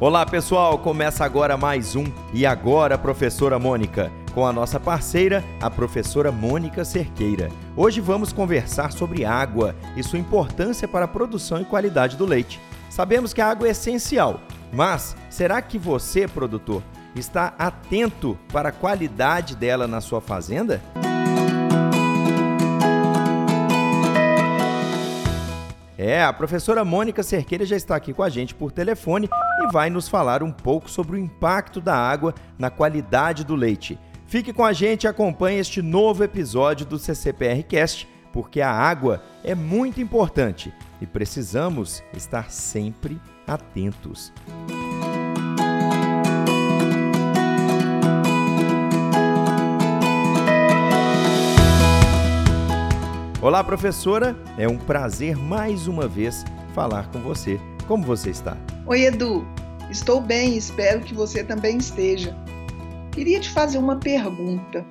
Olá pessoal, começa agora mais um E Agora, Professora Mônica, com a nossa parceira, a professora Mônica Cerqueira. Hoje vamos conversar sobre água e sua importância para a produção e qualidade do leite. Sabemos que a água é essencial, mas será que você, produtor, está atento para a qualidade dela na sua fazenda? É, a professora Mônica Cerqueira já está aqui com a gente por telefone e vai nos falar um pouco sobre o impacto da água na qualidade do leite. Fique com a gente e acompanhe este novo episódio do CCPR Cast, porque a água é muito importante e precisamos estar sempre atentos. Olá, professora. É um prazer mais uma vez falar com você. Como você está? Oi, Edu. Estou bem, espero que você também esteja. Queria te fazer uma pergunta.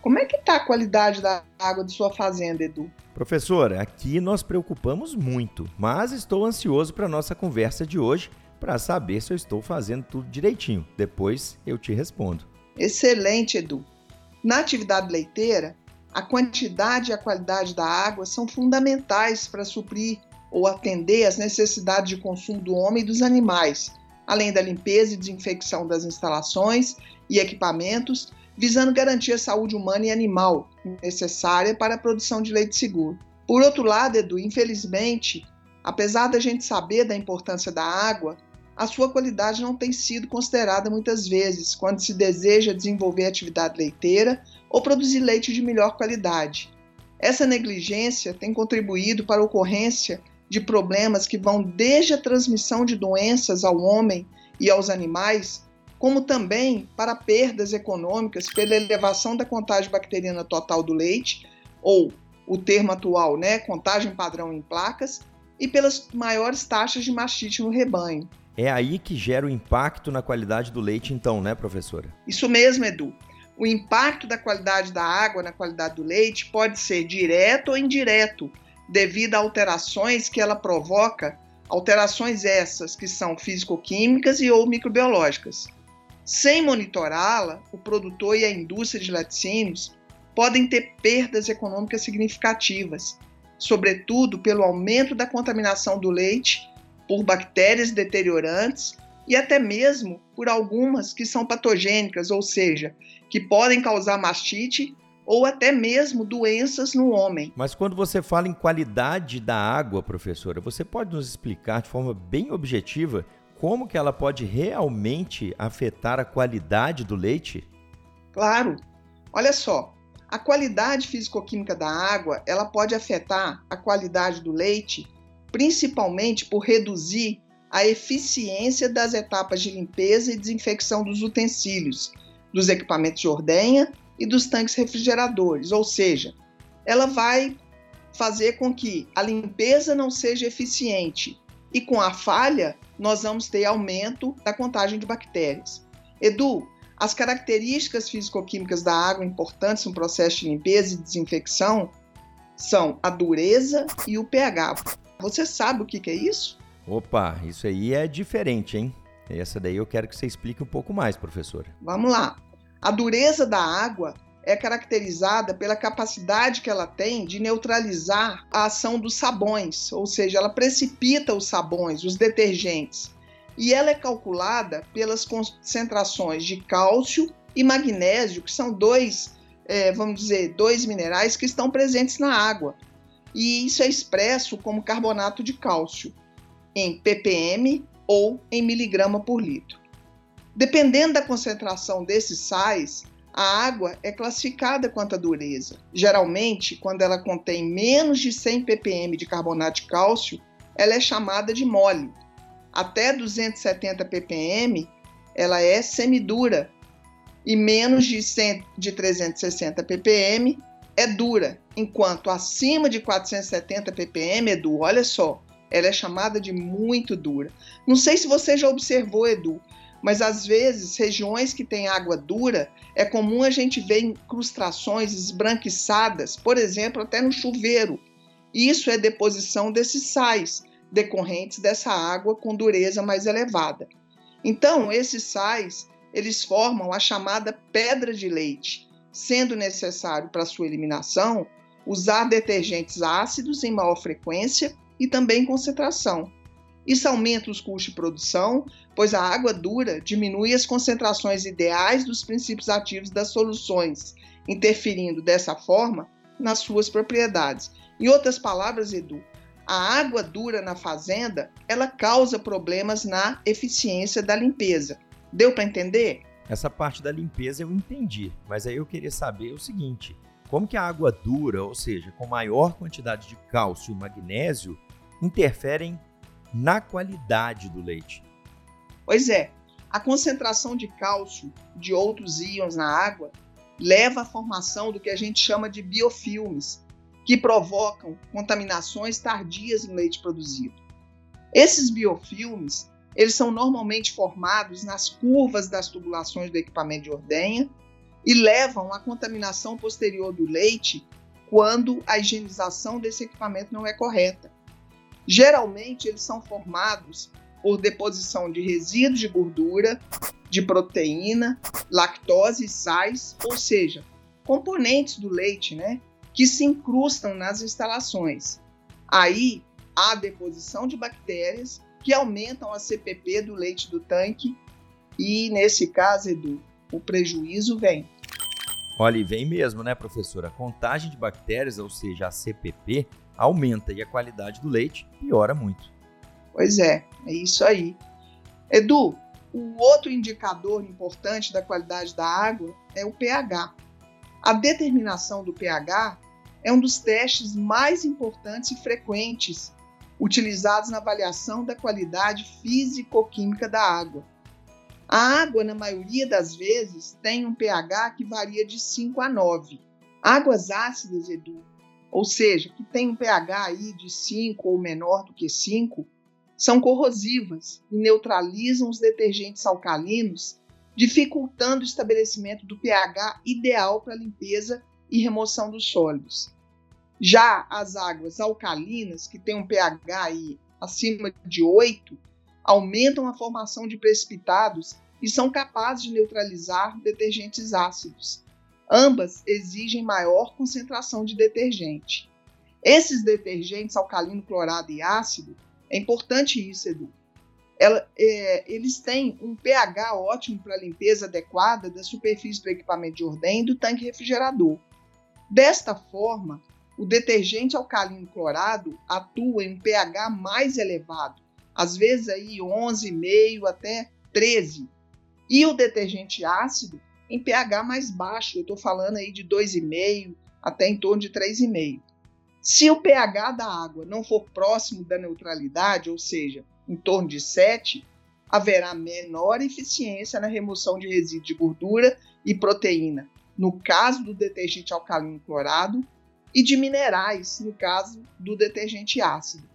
Como é que está a qualidade da água de sua fazenda, Edu? Professora, aqui nós preocupamos muito, mas estou ansioso para a nossa conversa de hoje para saber se eu estou fazendo tudo direitinho. Depois eu te respondo. Excelente, Edu. Na atividade leiteira, a quantidade e a qualidade da água são fundamentais para suprir ou atender às necessidades de consumo do homem e dos animais, além da limpeza e desinfecção das instalações e equipamentos, visando garantir a saúde humana e animal necessária para a produção de leite seguro. Por outro lado, Edu, infelizmente, apesar da gente saber da importância da água, a sua qualidade não tem sido considerada muitas vezes quando se deseja desenvolver atividade leiteira ou produzir leite de melhor qualidade. Essa negligência tem contribuído para a ocorrência de problemas que vão desde a transmissão de doenças ao homem e aos animais, como também para perdas econômicas pela elevação da contagem bacteriana total do leite, ou o termo atual, né, contagem padrão em placas, e pelas maiores taxas de mastite no rebanho. É aí que gera o impacto na qualidade do leite, então, né, professora? Isso mesmo, Edu. O impacto da qualidade da água na qualidade do leite pode ser direto ou indireto, devido a alterações que ela provoca, alterações essas que são físico-químicas e ou microbiológicas. Sem monitorá-la, o produtor e a indústria de laticínios podem ter perdas econômicas significativas, sobretudo pelo aumento da contaminação do leite por bactérias deteriorantes e até mesmo por algumas que são patogênicas, ou seja, que podem causar mastite ou até mesmo doenças no homem. Mas quando você fala em qualidade da água, professora, você pode nos explicar de forma bem objetiva como que ela pode realmente afetar a qualidade do leite? Claro. Olha só, a qualidade físico-química da água, ela pode afetar a qualidade do leite principalmente por reduzir a eficiência das etapas de limpeza e desinfecção dos utensílios, dos equipamentos de ordenha e dos tanques refrigeradores, ou seja, ela vai fazer com que a limpeza não seja eficiente e com a falha nós vamos ter aumento da contagem de bactérias. Edu, as características físico-químicas da água importantes no processo de limpeza e desinfecção são a dureza e o pH. Você sabe o que, que é isso? Opa, isso aí é diferente, hein? Essa daí eu quero que você explique um pouco mais, professora. Vamos lá. A dureza da água é caracterizada pela capacidade que ela tem de neutralizar a ação dos sabões, ou seja, ela precipita os sabões, os detergentes. E ela é calculada pelas concentrações de cálcio e magnésio, que são dois, é, vamos dizer, dois minerais que estão presentes na água e isso é expresso como carbonato de cálcio, em ppm ou em miligrama por litro. Dependendo da concentração desses sais, a água é classificada quanto à dureza. Geralmente, quando ela contém menos de 100 ppm de carbonato de cálcio, ela é chamada de mole. Até 270 ppm, ela é semidura. E menos de, 100, de 360 ppm, é dura, enquanto acima de 470 ppm, Edu, olha só, ela é chamada de muito dura. Não sei se você já observou, Edu, mas às vezes regiões que têm água dura é comum a gente ver incrustações esbranquiçadas, por exemplo, até no chuveiro. Isso é deposição desses sais decorrentes dessa água com dureza mais elevada. Então, esses sais, eles formam a chamada pedra de leite, sendo necessário para sua eliminação usar detergentes ácidos em maior frequência e também concentração. Isso aumenta os custos de produção, pois a água dura diminui as concentrações ideais dos princípios ativos das soluções, interferindo dessa forma nas suas propriedades. Em outras palavras, Edu, a água dura na fazenda, ela causa problemas na eficiência da limpeza. Deu para entender? Essa parte da limpeza eu entendi, mas aí eu queria saber o seguinte: como que a água dura, ou seja, com maior quantidade de cálcio e magnésio, interferem na qualidade do leite? Pois é, a concentração de cálcio de outros íons na água leva à formação do que a gente chama de biofilmes, que provocam contaminações tardias no leite produzido. Esses biofilmes, eles são normalmente formados nas curvas das tubulações do equipamento de ordenha e levam à contaminação posterior do leite quando a higienização desse equipamento não é correta. Geralmente, eles são formados por deposição de resíduos de gordura, de proteína, lactose e sais, ou seja, componentes do leite, né, que se incrustam nas instalações. Aí há deposição de bactérias que aumentam a CPP do leite do tanque e, nesse caso, Edu, o prejuízo vem. Olha, e vem mesmo, né, professora? A contagem de bactérias, ou seja, a CPP, aumenta e a qualidade do leite piora muito. Pois é, é isso aí. Edu, o outro indicador importante da qualidade da água é o pH. A determinação do pH é um dos testes mais importantes e frequentes utilizados na avaliação da qualidade físico-química da água. A água, na maioria das vezes, tem um pH que varia de 5 a 9. Águas ácidas, Edu, ou seja, que tem um pH aí de 5 ou menor do que 5, são corrosivas e neutralizam os detergentes alcalinos, dificultando o estabelecimento do pH ideal para limpeza e remoção dos sólidos. Já as águas alcalinas, que têm um pH aí acima de 8, aumentam a formação de precipitados e são capazes de neutralizar detergentes ácidos. Ambas exigem maior concentração de detergente. Esses detergentes alcalino, clorado e ácido, é importante isso, Edu. Ela, é, eles têm um pH ótimo para limpeza adequada da superfície do equipamento de ordem e do tanque refrigerador. Desta forma, o detergente alcalino clorado atua em um pH mais elevado, às vezes aí 11,5 até 13. E o detergente ácido em pH mais baixo, eu estou falando aí de 2,5 até em torno de 3,5. Se o pH da água não for próximo da neutralidade, ou seja, em torno de 7, haverá menor eficiência na remoção de resíduos de gordura e proteína, no caso do detergente alcalino clorado, e de minerais, no caso do detergente ácido.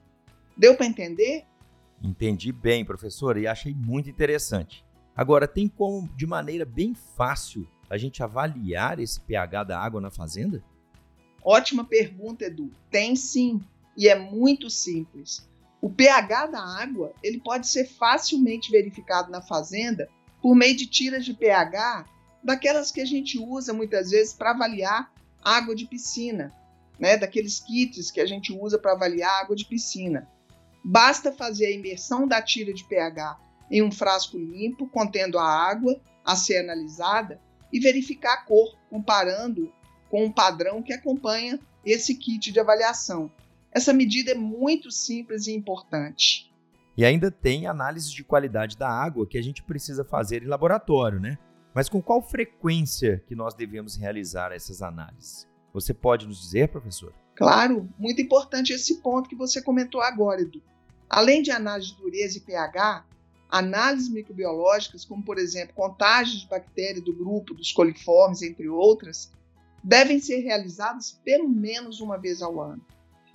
Deu para entender? Entendi bem, professora, e achei muito interessante. Agora, tem como, de maneira bem fácil, a gente avaliar esse pH da água na fazenda? Ótima pergunta, Edu. Tem sim, e é muito simples. O pH da água ele pode ser facilmente verificado na fazenda por meio de tiras de pH daquelas que a gente usa muitas vezes para avaliar água de piscina né, daqueles kits que a gente usa para avaliar água de piscina. Basta fazer a imersão da tira de pH em um frasco limpo contendo a água a ser analisada e verificar a cor, comparando com um padrão que acompanha esse kit de avaliação. Essa medida é muito simples e importante. E ainda tem análise de qualidade da água que a gente precisa fazer em laboratório, né? Mas com qual frequência que nós devemos realizar essas análises? Você pode nos dizer, professor? Claro, muito importante esse ponto que você comentou agora, Edu. Além de análise de dureza e pH, análises microbiológicas, como por exemplo contágios de bactérias do grupo dos coliformes, entre outras, devem ser realizadas pelo menos uma vez ao ano.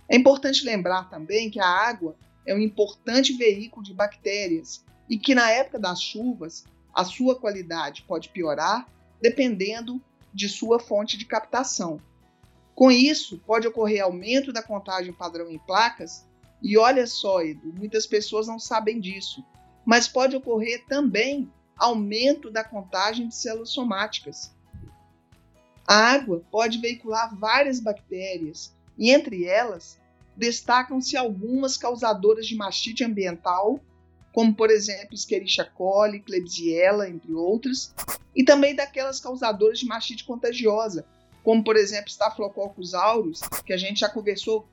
É importante lembrar também que a água é um importante veículo de bactérias e que na época das chuvas a sua qualidade pode piorar dependendo de sua fonte de captação. Com isso, pode ocorrer aumento da contagem padrão em placas E olha só, Edu, muitas pessoas não sabem disso, mas pode ocorrer também aumento da contagem de células somáticas. A água pode veicular várias bactérias, e entre elas destacam-se algumas causadoras de mastite ambiental, como por exemplo Escherichia coli, Klebsiella, entre outras, e também daquelas causadoras de mastite contagiosa, como por exemplo Staphylococcus aureus, que a gente já conversou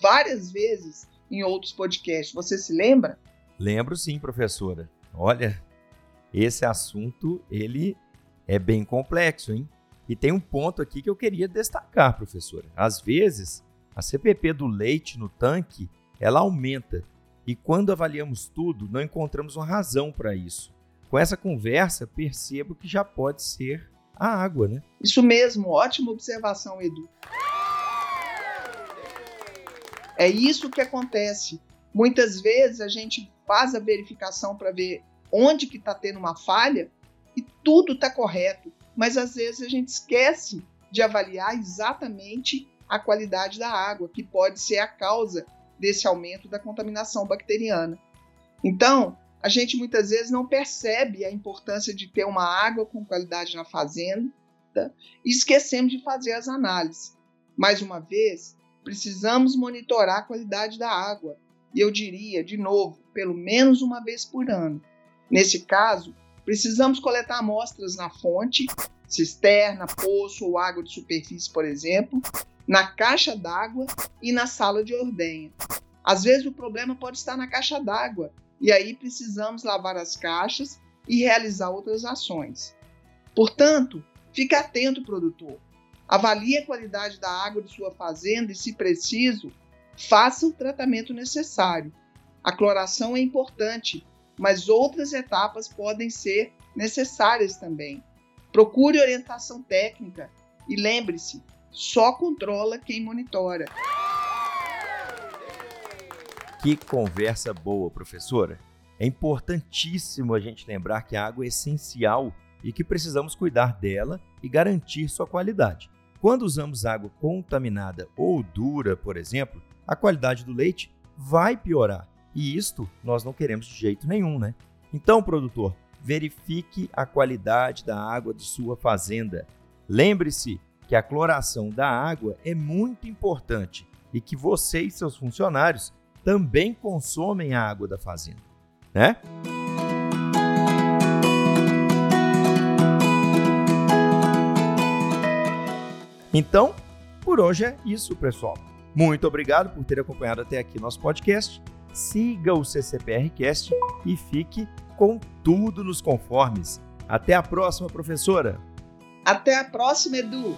várias vezes em outros podcasts. Você se lembra? Lembro sim, professora. Olha, esse assunto ele é bem complexo, hein? E tem um ponto aqui que eu queria destacar, professora. Às vezes, a CPP do leite no tanque, ela aumenta. E quando avaliamos tudo, não encontramos uma razão para isso. Com essa conversa, percebo que já pode ser a água, né? Isso mesmo, ótima observação, Edu. É isso que acontece. Muitas vezes a gente faz a verificação para ver onde que está tendo uma falha e tudo está correto, mas às vezes a gente esquece de avaliar exatamente a qualidade da água, que pode ser a causa desse aumento da contaminação bacteriana. Então, a gente muitas vezes não percebe a importância de ter uma água com qualidade na fazenda e esquecemos de fazer as análises. Mais uma vez, precisamos monitorar a qualidade da água, e eu diria, de novo, pelo menos uma vez por ano. Nesse caso, precisamos coletar amostras na fonte, cisterna, poço ou água de superfície, por exemplo, na caixa d'água e na sala de ordenha. Às vezes o problema pode estar na caixa d'água e aí precisamos lavar as caixas e realizar outras ações. Portanto, fique atento, produtor. Avalie a qualidade da água de sua fazenda e, se preciso, faça o tratamento necessário. A cloração é importante, mas outras etapas podem ser necessárias também. Procure orientação técnica e lembre-se: só controla quem monitora. Que conversa boa, professora! É importantíssimo a gente lembrar que a água é essencial e que precisamos cuidar dela e garantir sua qualidade. Quando usamos água contaminada ou dura, por exemplo, a qualidade do leite vai piorar. E isto nós não queremos de jeito nenhum, né? Então, produtor, verifique a qualidade da água de sua fazenda. Lembre-se que a cloração da água é muito importante e que você e seus funcionários também consomem a água da fazenda, né? Então, por hoje é isso, pessoal. Muito obrigado por ter acompanhado até aqui nosso podcast. Siga o CCPRcast e fique com tudo nos conformes. Até a próxima, professora. Até a próxima, Edu.